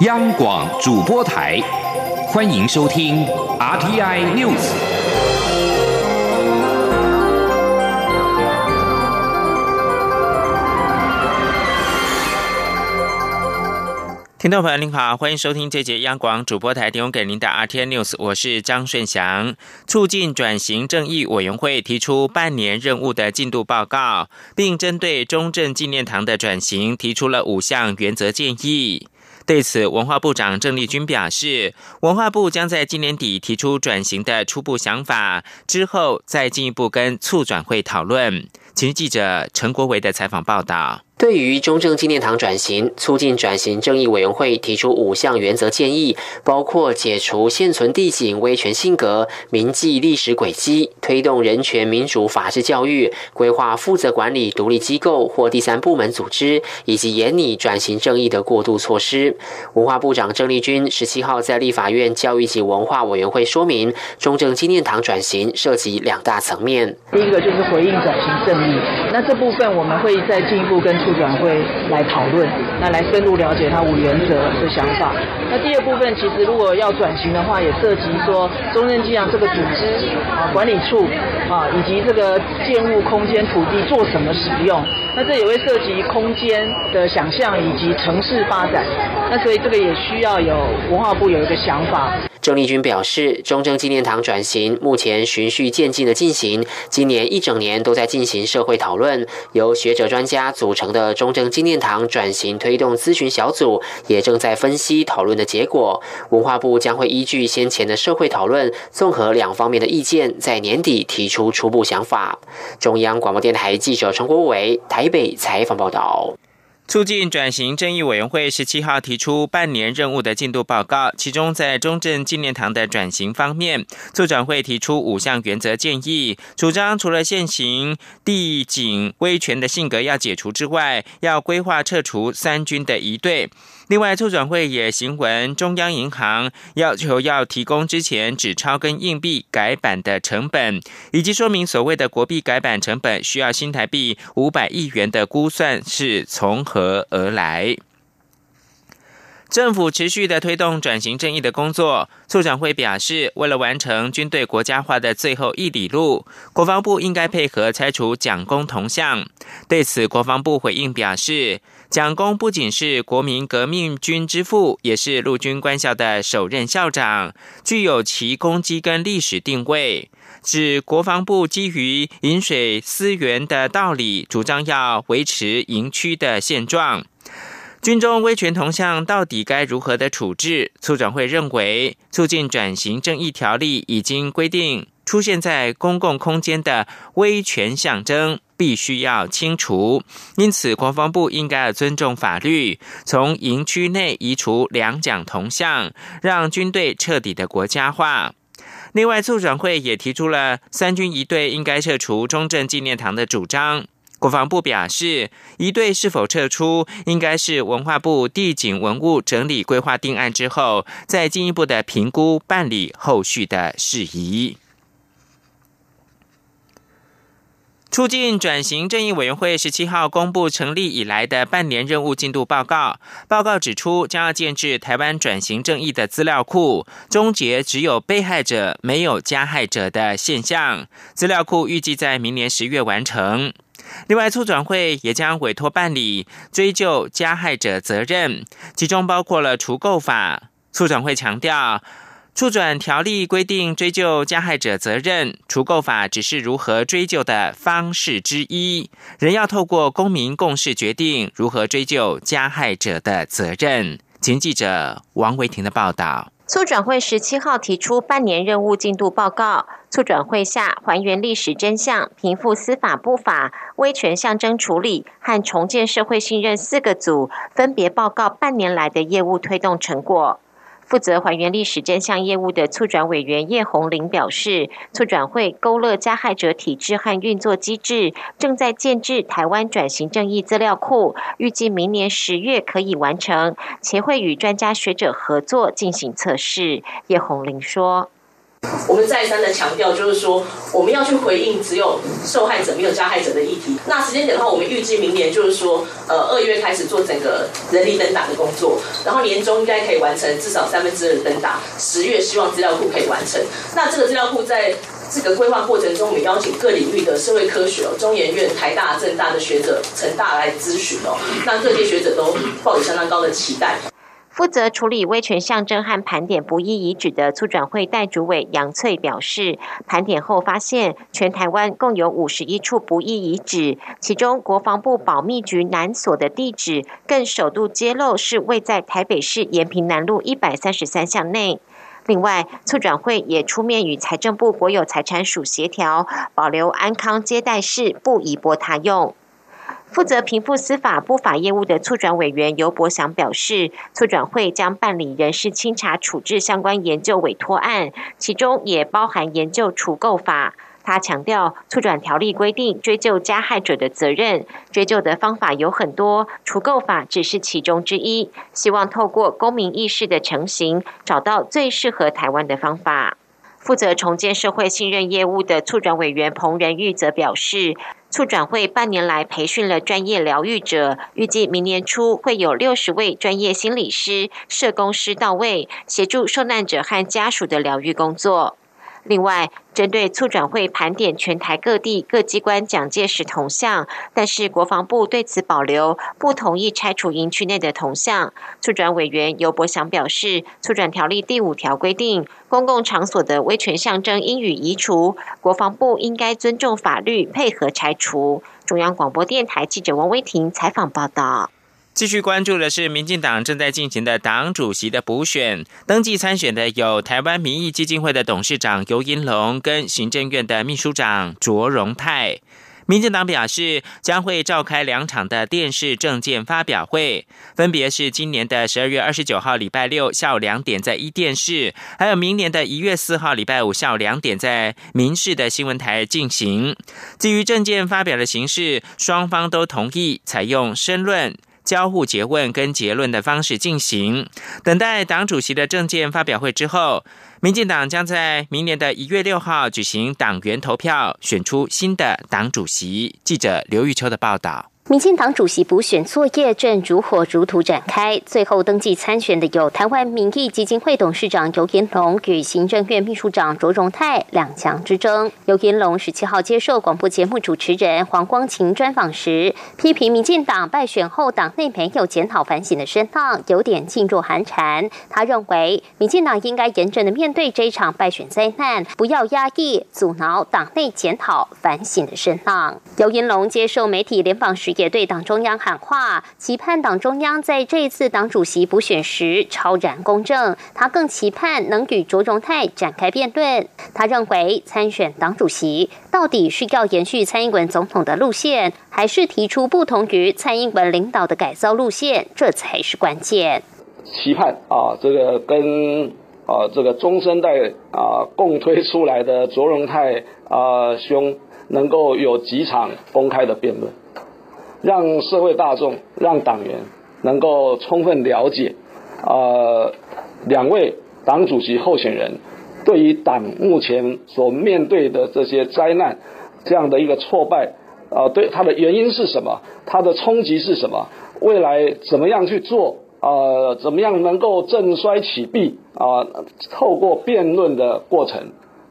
央广主播台，欢迎收听 RTI News。听众朋友您好，欢迎收听这节央广主播台提供给您的 RTI News，我是张顺祥。促进转型正义委员会提出半年任务的进度报告，并针对中正纪念堂的转型提出了五项原则建议。对此，文化部长郑丽君表示，文化部将在今年底提出转型的初步想法，之后再进一步跟促转会讨论。请记者陈国维的采访报道。对于中正纪念堂转型，促进转型正义委员会提出五项原则建议，包括解除现存地景威权性格、铭记历史轨迹、推动人权民主法治教育、规划负责管理独立机构或第三部门组织，以及严拟转型正义的过渡措施。文化部长郑丽君十七号在立法院教育及文化委员会说明，中正纪念堂转型涉及两大层面。第一个就是回应转型正义，那这部分我们会再进一步跟。促转会来讨论，那来深入了解它五原则的想法。那第二部分，其实如果要转型的话，也涉及说中正机场这个组织啊、管理处啊，以及这个建物空间土地做什么使用。那这也会涉及空间的想象以及城市发展。那所以这个也需要有文化部有一个想法。郑丽君表示，中正纪念堂转型目前循序渐进的进行，今年一整年都在进行社会讨论。由学者专家组成的中正纪念堂转型推动咨询小组也正在分析讨论的结果。文化部将会依据先前的社会讨论，综合两方面的意见，在年底提出初步想法。中央广播电台记者陈国伟台北采访报道。促进转型正义委员会十七号提出半年任务的进度报告，其中在中正纪念堂的转型方面，促转会提出五项原则建议，主张除了现行地景威权的性格要解除之外，要规划撤除三军的一队。另外，促转会也行文中央银行，要求要提供之前纸钞跟硬币改版的成本，以及说明所谓的国币改版成本需要新台币五百亿元的估算是从何而来。政府持续的推动转型正义的工作，促长会表示，为了完成军队国家化的最后一里路，国防部应该配合拆除蒋公铜像。对此，国防部回应表示，蒋公不仅是国民革命军之父，也是陆军官校的首任校长，具有其功绩跟历史定位。指国防部基于饮水思源的道理，主张要维持营区的现状。军中威权铜像到底该如何的处置？促转会认为，促进转型正义条例已经规定，出现在公共空间的威权象征必须要清除。因此，国防部应该尊重法律，从营区内移除两蒋铜像，让军队彻底的国家化。另外，促转会也提出了三军一队应该撤除中正纪念堂的主张。国防部表示，一队是否撤出，应该是文化部地景文物整理规划定案之后，再进一步的评估办理后续的事宜。促进转型正义委员会十七号公布成立以来的半年任务进度报告。报告指出，将要建制台湾转型正义的资料库，终结只有被害者没有加害者的现象。资料库预计在明年十月完成。另外，促转会也将委托办理追究加害者责任，其中包括了除垢法。促转会强调。促转条例规定追究加害者责任，除垢法只是如何追究的方式之一，仍要透过公民共识决定如何追究加害者的责任。请记者王维婷的报道。促转会十七号提出半年任务进度报告，促转会下还原历史真相、平复司法不法、威权象征处理和重建社会信任四个组，分别报告半年来的业务推动成果。负责还原历史真相业务的促转委员叶红玲表示，促转会勾勒加害者体制和运作机制，正在建制台湾转型正义资料库，预计明年十月可以完成，且会与专家学者合作进行测试。叶红玲说。我们再三的强调，就是说我们要去回应只有受害者没有加害者的议题。那时间点的话，我们预计明年就是说，呃，二月开始做整个人力登打的工作，然后年终应该可以完成至少三分之二的登打，十月希望资料库可以完成。那这个资料库在这个规划过程中，我们邀请各领域的社会科学哦，中研院、台大、政大的学者、成大来咨询哦，那各界学者都抱有相当高的期待。负责处理威权象征和盘点不义遗址的促转会代主委杨翠表示，盘点后发现，全台湾共有五十一处不义遗址，其中国防部保密局南所的地址更首度揭露是位在台北市延平南路一百三十三巷内。另外，促转会也出面与财政部国有财产署协调，保留安康接待室，不移拨他用。负责平复司法不法业务的促转委员尤博祥表示，促转会将办理人事清查处置相关研究委托案，其中也包含研究除垢法。他强调，促转条例规定追究加害者的责任，追究的方法有很多，除垢法只是其中之一。希望透过公民意识的成型，找到最适合台湾的方法。负责重建社会信任业务的促转委员彭仁玉则表示。促转会半年来培训了专业疗愈者，预计明年初会有六十位专业心理师、社工师到位，协助受难者和家属的疗愈工作。另外，针对促转会盘点全台各地各机关蒋介石铜像，但是国防部对此保留，不同意拆除营区内的铜像。促转委员尤博祥表示，促转条例第五条规定，公共场所的威权象征应予移除，国防部应该尊重法律，配合拆除。中央广播电台记者王威婷采访报道。继续关注的是，民进党正在进行的党主席的补选，登记参选的有台湾民意基金会的董事长尤银龙跟行政院的秘书长卓荣泰。民进党表示，将会召开两场的电视政见发表会，分别是今年的十二月二十九号礼拜六下午两点在一电视，还有明年的一月四号礼拜五下午两点在民视的新闻台进行。基于政见发表的形式，双方都同意采用申论。交互诘问跟结论的方式进行，等待党主席的政见发表会之后，民进党将在明年的一月六号举行党员投票，选出新的党主席。记者刘玉秋的报道。民进党主席补选作业正如火如荼展开，最后登记参选的有台湾民意基金会董事长尤延龙与行政院秘书长卓荣泰两强之争。尤延龙十七号接受广播节目主持人黄光琴专访时，批评民进党败选后党内没有检讨反省的声浪，有点噤若寒蝉。他认为，民进党应该严正的面对这一场败选灾难，不要压抑阻挠党内检讨反省的声浪。尤延龙接受媒体联访时。也对党中央喊话，期盼党中央在这一次党主席补选时超然公正。他更期盼能与卓荣泰展开辩论。他认为参选党主席到底是要延续蔡英文总统的路线，还是提出不同于蔡英文领导的改造路线，这才是关键。期盼啊，这个跟啊这个中生代啊共推出来的卓荣泰啊兄能够有几场公开的辩论。让社会大众、让党员能够充分了解，呃，两位党主席候选人对于党目前所面对的这些灾难，这样的一个挫败，啊，对它的原因是什么？它的冲击是什么？未来怎么样去做？啊，怎么样能够振衰起弊？啊，透过辩论的过程，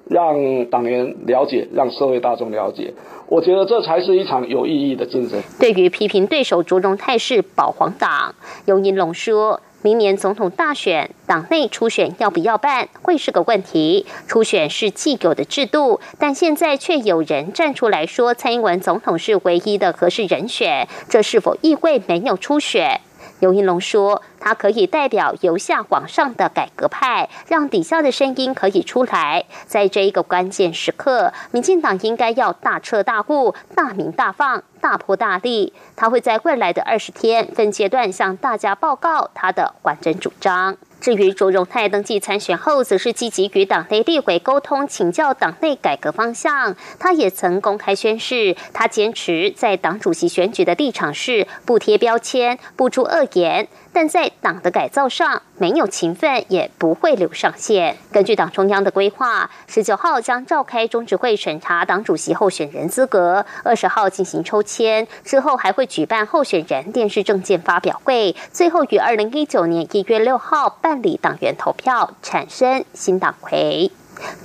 让党员了解，让社会大众了解。我觉得这才是一场有意义的竞争。对于批评对手着重态势保皇党，尤银龙说：“明年总统大选，党内初选要不要办，会是个问题。初选是既有的制度，但现在却有人站出来说蔡英文总统是唯一的合适人选，这是否意味没有初选？”尤银龙说：“他可以代表由下往上的改革派，让底下的声音可以出来。在这一个关键时刻，民进党应该要大彻大悟、大明大放、大破大立。他会在未来的二十天分阶段向大家报告他的完整主张。”至于卓荣泰登记参选后，则是积极与党内立委沟通，请教党内改革方向。他也曾公开宣誓，他坚持在党主席选举的立场是不贴标签、不出恶言。但在党的改造上没有勤奋，也不会留上线。根据党中央的规划，十九号将召开中执会审查党主席候选人资格，二十号进行抽签，之后还会举办候选人电视政见发表会，最后于二零一九年一月六号办理党员投票，产生新党魁。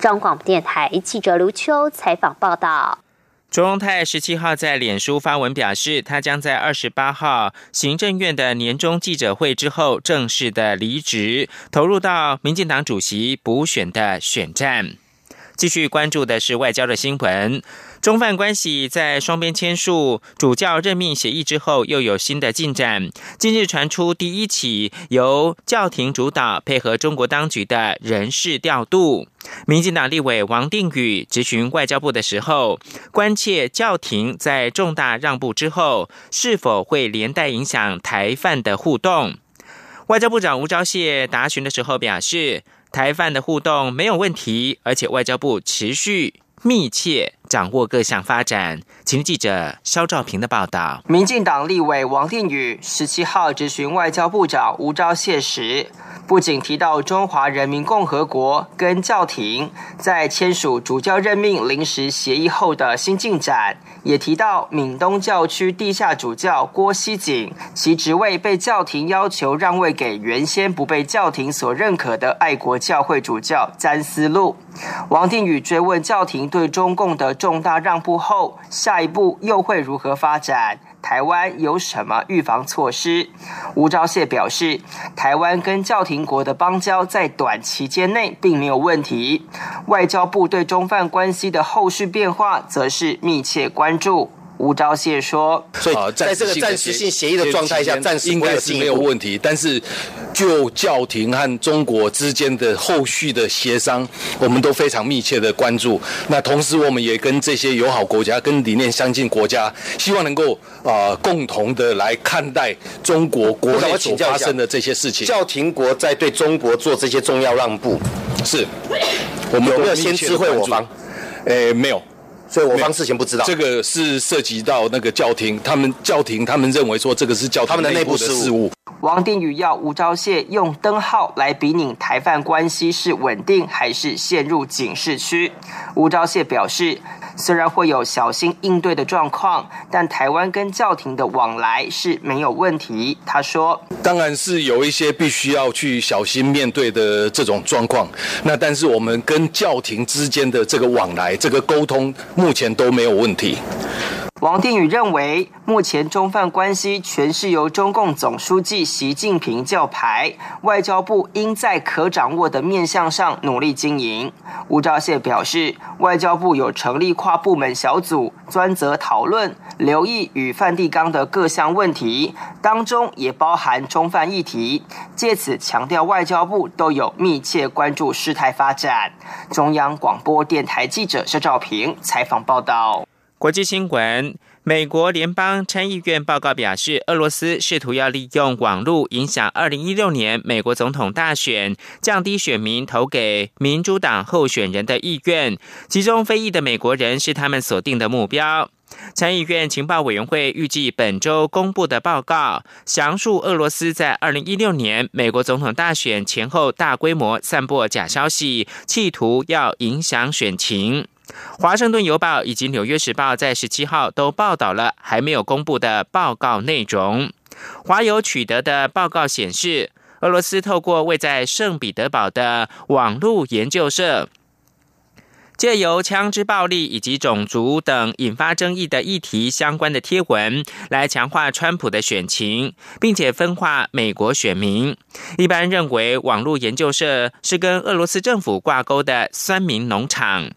中广电台记者刘秋采访报道。卓荣泰十七号在脸书发文表示，他将在二十八号行政院的年终记者会之后正式的离职，投入到民进党主席补选的选战。继续关注的是外交的新闻。中梵关系在双边签署主教任命协议之后，又有新的进展。近日传出第一起由教廷主导、配合中国当局的人事调度。民进党立委王定宇质询外交部的时候，关切教廷在重大让步之后，是否会连带影响台犯的互动。外交部长吴钊燮答询的时候表示，台犯的互动没有问题，而且外交部持续。密切掌握各项发展。请记者肖兆平的报道。民进党立委王定宇十七号质询外交部长吴钊燮时，不仅提到中华人民共和国跟教廷在签署主教任命临时协议后的新进展，也提到闽东教区地下主教郭熙景，其职位被教廷要求让位给原先不被教廷所认可的爱国教会主教詹思路。王定宇追问教廷对中共的重大让步后，下下一步又会如何发展？台湾有什么预防措施？吴钊燮表示，台湾跟教廷国的邦交在短期间内并没有问题，外交部对中犯关系的后续变化则是密切关注。吴钊燮说：“所以在这个暂时性协议的状态下，暂时应该是没有问题。但是就教廷和中国之间的后续的协商，我们都非常密切的关注。那同时，我们也跟这些友好国家、跟理念相近国家，希望能够啊共同的来看待中国国内所发生的这些事情。教廷国在对中国做这些重要让步，是我们有没有先知会我方？诶，没有。”所以我方事前不知道，这个是涉及到那个教廷，他们教廷他们认为说这个是教他们的内部的事务。王定宇要吴钊燮用灯号来比拟台犯关系是稳定还是陷入警示区。吴钊燮表示。虽然会有小心应对的状况，但台湾跟教廷的往来是没有问题。他说：“当然是有一些必须要去小心面对的这种状况。那但是我们跟教廷之间的这个往来、这个沟通，目前都没有问题。”王定宇认为，目前中梵关系全是由中共总书记习近平教牌，外交部应在可掌握的面向上努力经营。吴钊燮表示，外交部有成立跨部门小组，专责讨论、留意与梵蒂冈的各项问题，当中也包含中梵议题。借此强调，外交部都有密切关注事态发展。中央广播电台记者肖兆平采访报道。国际新闻：美国联邦参议院报告表示，俄罗斯试图要利用网络影响二零一六年美国总统大选，降低选民投给民主党候选人的意愿。其中非裔的美国人是他们锁定的目标。参议院情报委员会预计本周公布的报告，详述俄罗斯在二零一六年美国总统大选前后大规模散播假消息，企图要影响选情。华盛顿邮报以及纽约时报在十七号都报道了还没有公布的报告内容。华邮取得的报告显示，俄罗斯透过位在圣彼得堡的网络研究社，借由枪支暴力以及种族等引发争议的议题相关的贴文，来强化川普的选情，并且分化美国选民。一般认为，网络研究社是跟俄罗斯政府挂钩的酸民农场。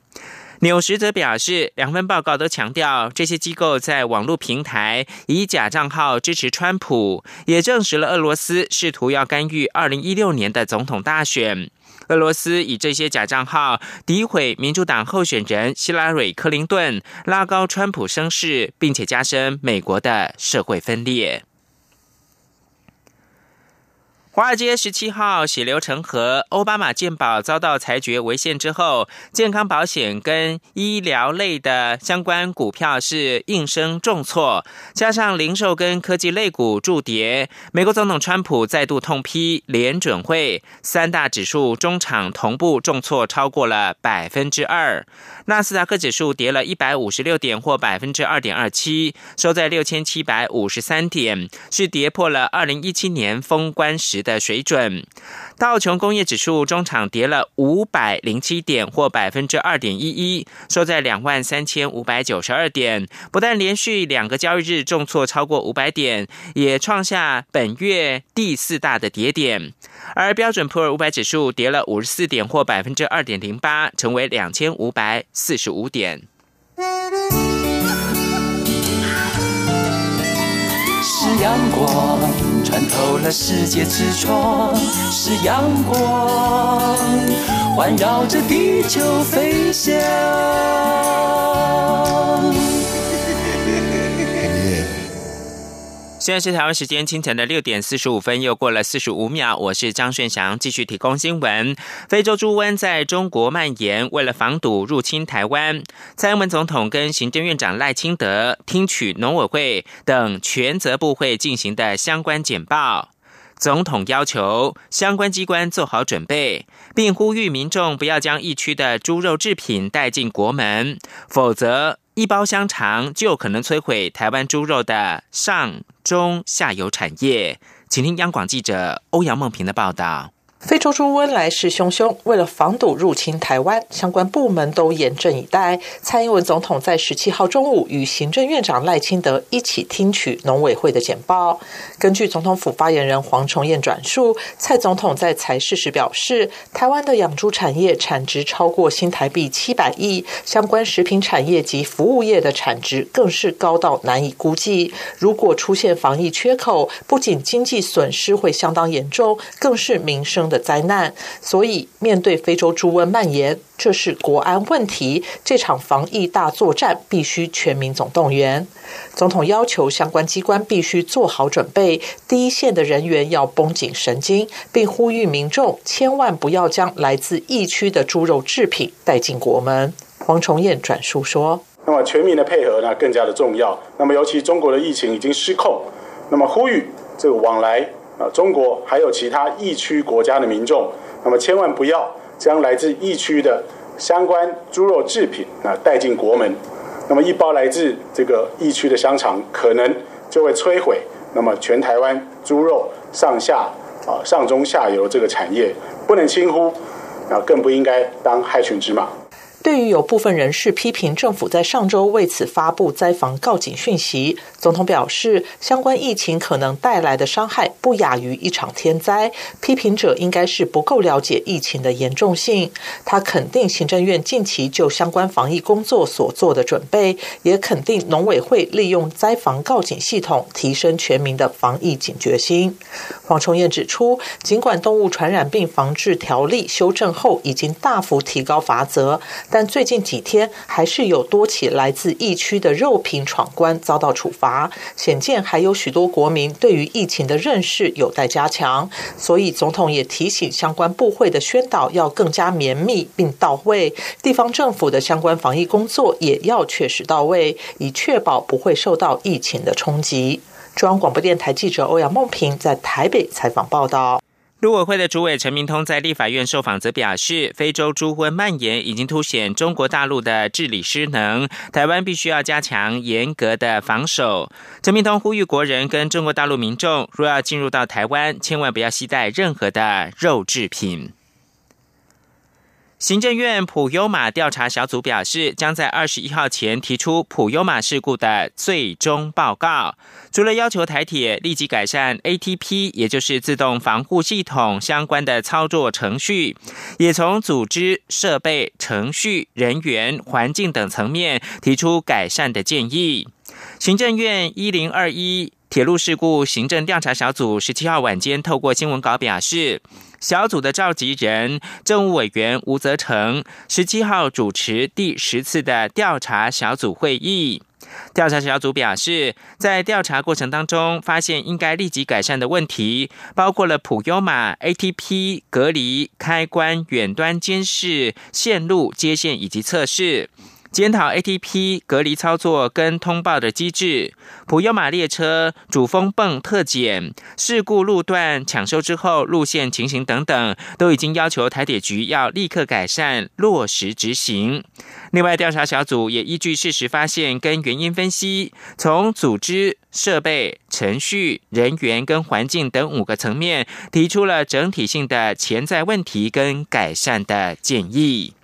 纽时则表示，两份报告都强调这些机构在网络平台以假账号支持川普，也证实了俄罗斯试图要干预二零一六年的总统大选。俄罗斯以这些假账号诋毁民主党候选人希拉蕊·克林顿，拉高川普声势，并且加深美国的社会分裂。华尔街十七号血流成河，奥巴马健保遭到裁决违宪之后，健康保险跟医疗类的相关股票是应声重挫，加上零售跟科技类股助跌。美国总统川普再度痛批联准会，三大指数中场同步重挫超过了百分之二。纳斯达克指数跌了一百五十六点，或百分之二点二七，收在六千七百五十三点，是跌破了二零一七年封关时。的水准，道琼工业指数中场跌了五百零七点，或百分之二点一一，收在两万三千五百九十二点。不但连续两个交易日重挫超过五百点，也创下本月第四大的跌点。而标准普尔五百指数跌了五十四点，或百分之二点零八，成为两千五百四十五点。是阳光穿透了世界之窗，是阳光环绕着地球飞翔。现在是台湾时间清晨的六点四十五分，又过了四十五秒。我是张顺祥，继续提供新闻。非洲猪瘟在中国蔓延，为了防堵入侵台湾，蔡英文总统跟行政院长赖清德听取农委会等全责部会进行的相关简报。总统要求相关机关做好准备，并呼吁民众不要将疫区的猪肉制品带进国门，否则。一包香肠就有可能摧毁台湾猪肉的上中下游产业，请听央广记者欧阳梦平的报道。非洲猪瘟来势汹汹，为了防堵入侵台湾，相关部门都严阵以待。蔡英文总统在十七号中午与行政院长赖清德一起听取农委会的简报。根据总统府发言人黄崇彦转述，蔡总统在裁事时表示，台湾的养猪产业产值超过新台币七百亿，相关食品产业及服务业的产值更是高到难以估计。如果出现防疫缺口，不仅经济损失会相当严重，更是民生。的灾难，所以面对非洲猪瘟蔓延，这是国安问题。这场防疫大作战必须全民总动员。总统要求相关机关必须做好准备，第一线的人员要绷紧神经，并呼吁民众千万不要将来自疫区的猪肉制品带进国门。黄崇彦转述说：“那么全民的配合呢，更加的重要。那么尤其中国的疫情已经失控，那么呼吁这个往来。”啊，中国还有其他疫区国家的民众，那么千万不要将来自疫区的相关猪肉制品啊带进国门。那么一包来自这个疫区的香肠，可能就会摧毁那么全台湾猪肉上下啊上中下游这个产业，不能轻忽啊，更不应该当害群之马。对于有部分人士批评政府在上周为此发布灾防告警讯息，总统表示，相关疫情可能带来的伤害不亚于一场天灾。批评者应该是不够了解疫情的严重性。他肯定行政院近期就相关防疫工作所做的准备，也肯定农委会利用灾防告警系统提升全民的防疫警觉心。黄崇彦指出，尽管动物传染病防治条例修正后已经大幅提高罚则。但最近几天还是有多起来自疫区的肉品闯关遭到处罚，显见还有许多国民对于疫情的认识有待加强。所以总统也提醒相关部会的宣导要更加绵密并到位，地方政府的相关防疫工作也要确实到位，以确保不会受到疫情的冲击。中央广播电台记者欧阳梦平在台北采访报道。陆委会的主委陈明通在立法院受访则表示，非洲猪瘟蔓延已经凸显中国大陆的治理失能，台湾必须要加强严格的防守。陈明通呼吁国人跟中国大陆民众，若要进入到台湾，千万不要携带任何的肉制品。行政院普优马调查小组表示，将在二十一号前提出普优马事故的最终报告。除了要求台铁立即改善 ATP，也就是自动防护系统相关的操作程序，也从组织、设备、程序、人员、环境等层面提出改善的建议。行政院一零二一铁路事故行政调查小组十七号晚间透过新闻稿表示。小组的召集人政务委员吴泽成十七号主持第十次的调查小组会议。调查小组表示，在调查过程当中，发现应该立即改善的问题，包括了普优玛 ATP 隔离开关、远端监视、线路接线以及测试。检讨 ATP 隔离操作跟通报的机制，普悠玛列车主风泵特检事故路段抢修之后路线情形等等，都已经要求台铁局要立刻改善落实执行。另外，调查小组也依据事实发现跟原因分析，从组织、设备、程序、人员跟环境等五个层面，提出了整体性的潜在问题跟改善的建议。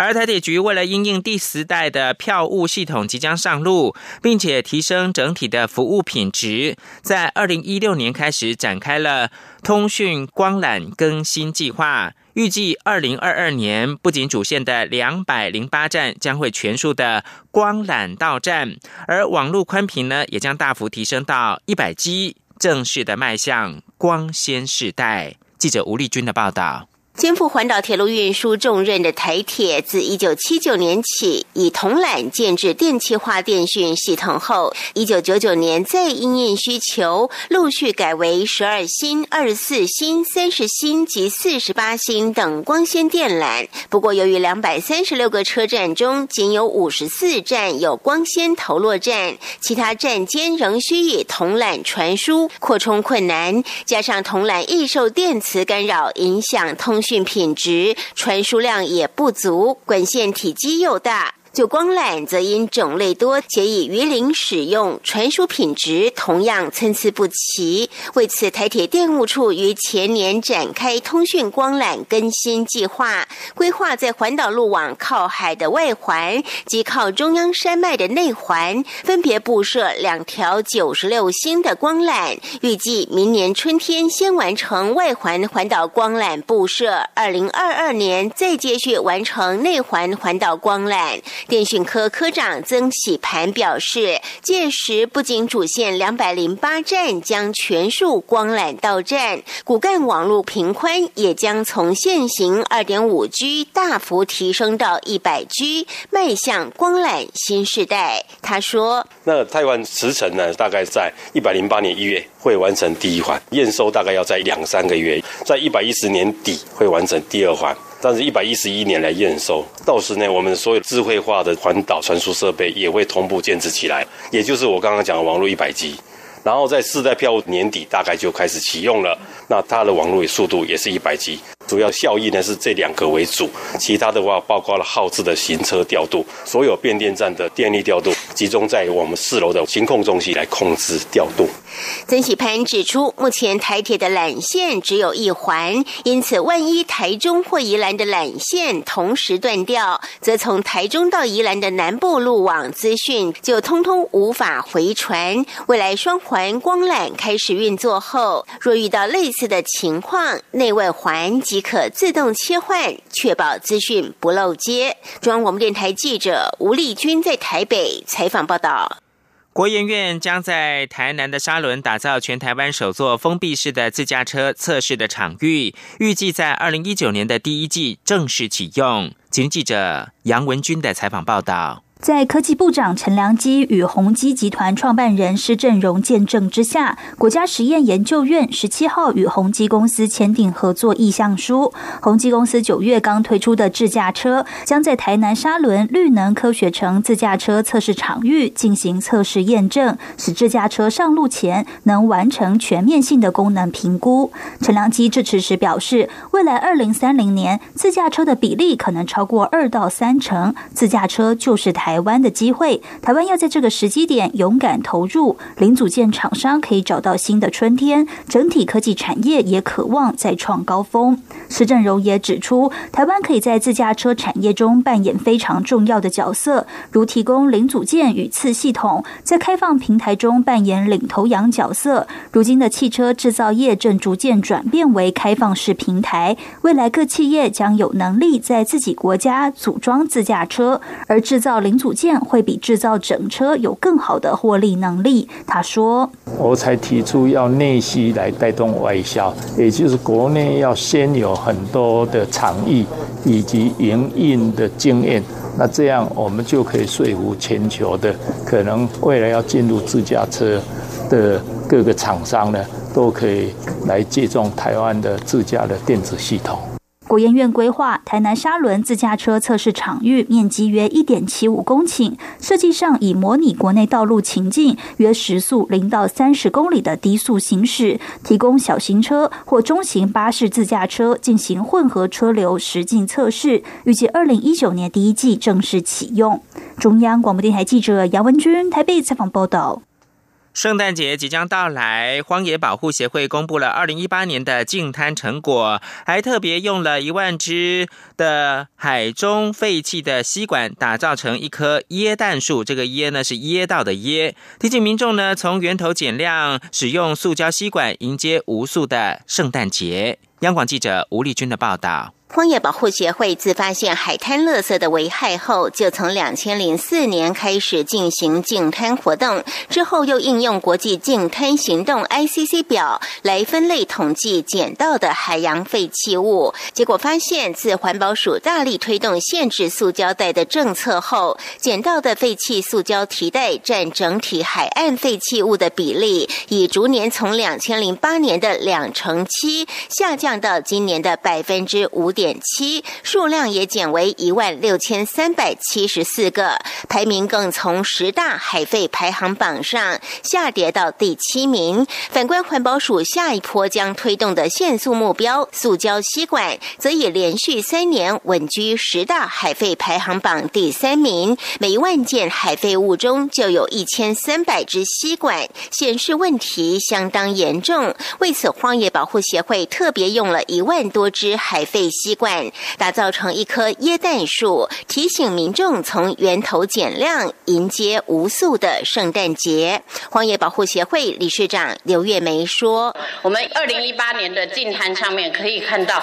而台铁局为了应应第十代的票务系统即将上路，并且提升整体的服务品质，在二零一六年开始展开了通讯光缆更新计划。预计二零二二年，不仅主线的两百零八站将会全数的光缆到站，而网络宽频呢，也将大幅提升到一百 G，正式的迈向光纤世代。记者吴丽君的报道。肩负环岛铁路运输重任的台铁，自一九七九年起以铜缆建制电气化电讯系统后，一九九九年再因应需求，陆续改为十二星、二十四星、三十星及四十八星等光纤电缆。不过，由于两百三十六个车站中仅有五十四站有光纤投落站，其他站间仍需以铜缆传输，扩充困难。加上铜缆易受电磁干扰，影响通讯。讯品质传输量也不足，管线体积又大。就光缆则因种类多且以鱼鳞使用，传输品质同样参差不齐。为此，台铁电务处于前年展开通讯光缆更新计划，规划在环岛路网靠海的外环及靠中央山脉的内环，分别布设两条九十六星的光缆。预计明年春天先完成外环环岛光缆布设，二零二二年再继续完成内环环岛光缆。电讯科科长曾喜盘表示，届时不仅主线两百零八站将全数光缆到站，骨干网络频宽也将从现行二点五 G 大幅提升到一百 G，迈向光缆新时代。他说：“那台湾时程呢？大概在一百零八年一月会完成第一环，验收大概要在两三个月，在一百一十年底会完成第二环。”但是，一百一十一年来验收，到时呢，我们所有智慧化的环岛传输设备也会同步建设起来，也就是我刚刚讲的网络一百 G，然后在四代票年底大概就开始启用了，那它的网络速度也是一百 G。主要效益呢是这两个为主，其他的话包括了耗资的行车调度，所有变电站的电力调度集中在我们四楼的行控中心来控制调度。曾喜潘指出，目前台铁的缆线只有一环，因此万一台中或宜兰的缆线同时断掉，则从台中到宜兰的南部路网资讯就通通无法回传。未来双环光缆开始运作后，若遇到类似的情况，内外环节可自动切换，确保资讯不漏接。中央广播电台记者吴丽君在台北采访报道。国研院将在台南的沙仑打造全台湾首座封闭式的自驾车测试的场域，预计在二零一九年的第一季正式启用。请记者杨文军的采访报道。在科技部长陈良基与宏基集团创办人施正荣见证之下，国家实验研究院十七号与宏基公司签订合作意向书。宏基公司九月刚推出的自驾车，将在台南沙仑绿能科学城自驾车测试场域进行测试验证，使自驾车上路前能完成全面性的功能评估。陈良基致辞时表示，未来二零三零年自驾车的比例可能超过二到三成，自驾车就是台。台湾的机会，台湾要在这个时机点勇敢投入，零组件厂商可以找到新的春天，整体科技产业也渴望再创高峰。施正荣也指出，台湾可以在自驾车产业中扮演非常重要的角色，如提供零组件与次系统，在开放平台中扮演领头羊角色。如今的汽车制造业正逐渐转变为开放式平台，未来各企业将有能力在自己国家组装自驾车，而制造零。组件会比制造整车有更好的获利能力。他说：“我才提出要内需来带动外销，也就是国内要先有很多的厂艺以及营运的经验，那这样我们就可以说服全球的可能未来要进入自驾车的各个厂商呢，都可以来借重台湾的自驾的电子系统。”国研院规划台南沙仑自驾车测试场域面积约一点七五公顷，设计上以模拟国内道路情境，约时速零到三十公里的低速行驶，提供小型车或中型巴士自驾车进行混合车流实境测试，预计二零一九年第一季正式启用。中央广播电台记者杨文君台北采访报道。圣诞节即将到来，荒野保护协会公布了二零一八年的净滩成果，还特别用了一万只的海中废弃的吸管，打造成一棵椰蛋树。这个椰呢是椰道的椰，提醒民众呢从源头减量使用塑胶吸管，迎接无数的圣诞节。央广记者吴丽君的报道。荒野保护协会自发现海滩垃圾的危害后，就从两千零四年开始进行净滩活动。之后又应用国际净滩行动 （ICC） 表来分类统计捡到的海洋废弃物。结果发现，自环保署大力推动限制塑胶袋的政策后，捡到的废弃塑胶提袋占整体海岸废弃物的比例，已逐年从两千零八年的两成七下降到今年的百分之五点。点七数量也减为一万六千三百七十四个，排名更从十大海废排行榜上下跌到第七名。反观环保署下一波将推动的限塑目标，塑胶吸管则已连续三年稳居十大海废排行榜第三名。每万件海废物中就有一千三百只吸管，显示问题相当严重。为此，荒野保护协会特别用了一万多只海废吸。吸管打造成一棵椰蛋树，提醒民众从源头减量，迎接无数的圣诞节。荒野保护协会理事长刘月梅说：“我们二零一八年的净滩上面可以看到，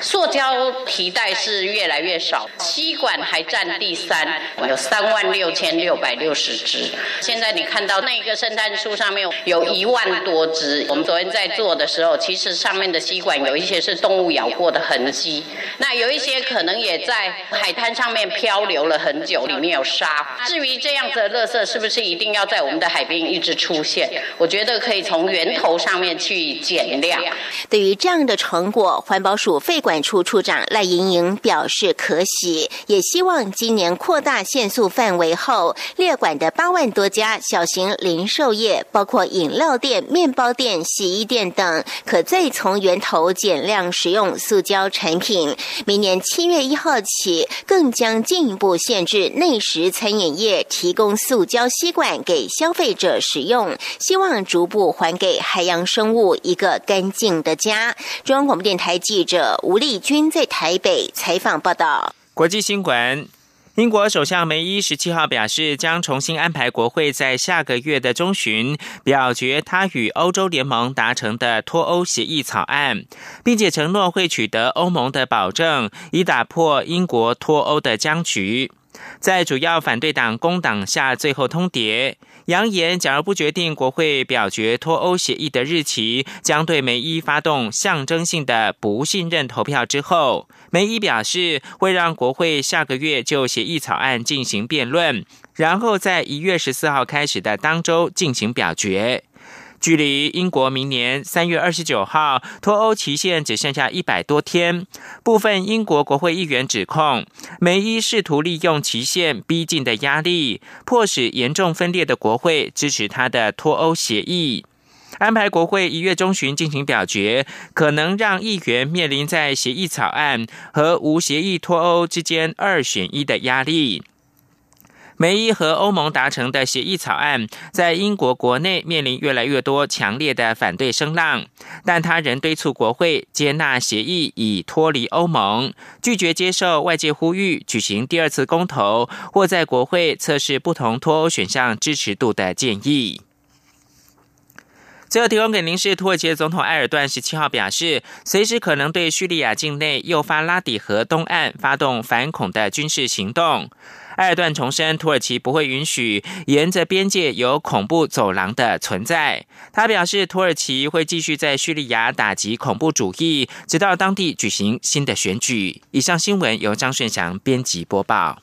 塑胶提袋是越来越少，吸管还占第三，有三万六千六百六十只。现在你看到那个圣诞树上面有一万多只。我们昨天在做的时候，其实上面的吸管有一些是动物咬过的痕迹。”那有一些可能也在海滩上面漂流了很久，里面有沙。至于这样子的垃圾是不是一定要在我们的海边一直出现？我觉得可以从源头上面去减量。对于这样的成果，环保署废管处处长赖莹莹表示可喜，也希望今年扩大限速范围后，列管的八万多家小型零售业，包括饮料店、面包店、洗衣店等，可再从源头减量使用塑胶产品。明年七月一号起，更将进一步限制内食餐饮业提供塑胶吸管给消费者使用，希望逐步还给海洋生物一个干净的家。中央广播电台记者吴丽君在台北采访报道。国际新闻。英国首相梅伊十七号表示，将重新安排国会在下个月的中旬表决他与欧洲联盟达成的脱欧协议草案，并且承诺会取得欧盟的保证，以打破英国脱欧的僵局。在主要反对党工党下最后通牒，扬言假如不决定国会表决脱欧协议的日期，将对梅伊发动象征性的不信任投票。之后，梅伊表示会让国会下个月就协议草案进行辩论，然后在一月十四号开始的当周进行表决。距离英国明年三月二十九号脱欧期限只剩下一百多天，部分英国国会议员指控梅伊试图利用期限逼近的压力，迫使严重分裂的国会支持他的脱欧协议。安排国会一月中旬进行表决，可能让议员面临在协议草案和无协议脱欧之间二选一的压力。梅伊和欧盟达成的协议草案，在英国国内面临越来越多强烈的反对声浪，但他仍敦促国会接纳协议以脱离欧盟，拒绝接受外界呼吁举行第二次公投或在国会测试不同脱欧选项支持度的建议。最后提供给您是土耳其总统埃尔段十七号表示，随时可能对叙利亚境内诱发拉底河东岸发动反恐的军事行动。埃尔段重申，土耳其不会允许沿着边界有恐怖走廊的存在。他表示，土耳其会继续在叙利亚打击恐怖主义，直到当地举行新的选举。以上新闻由张顺祥编辑播报。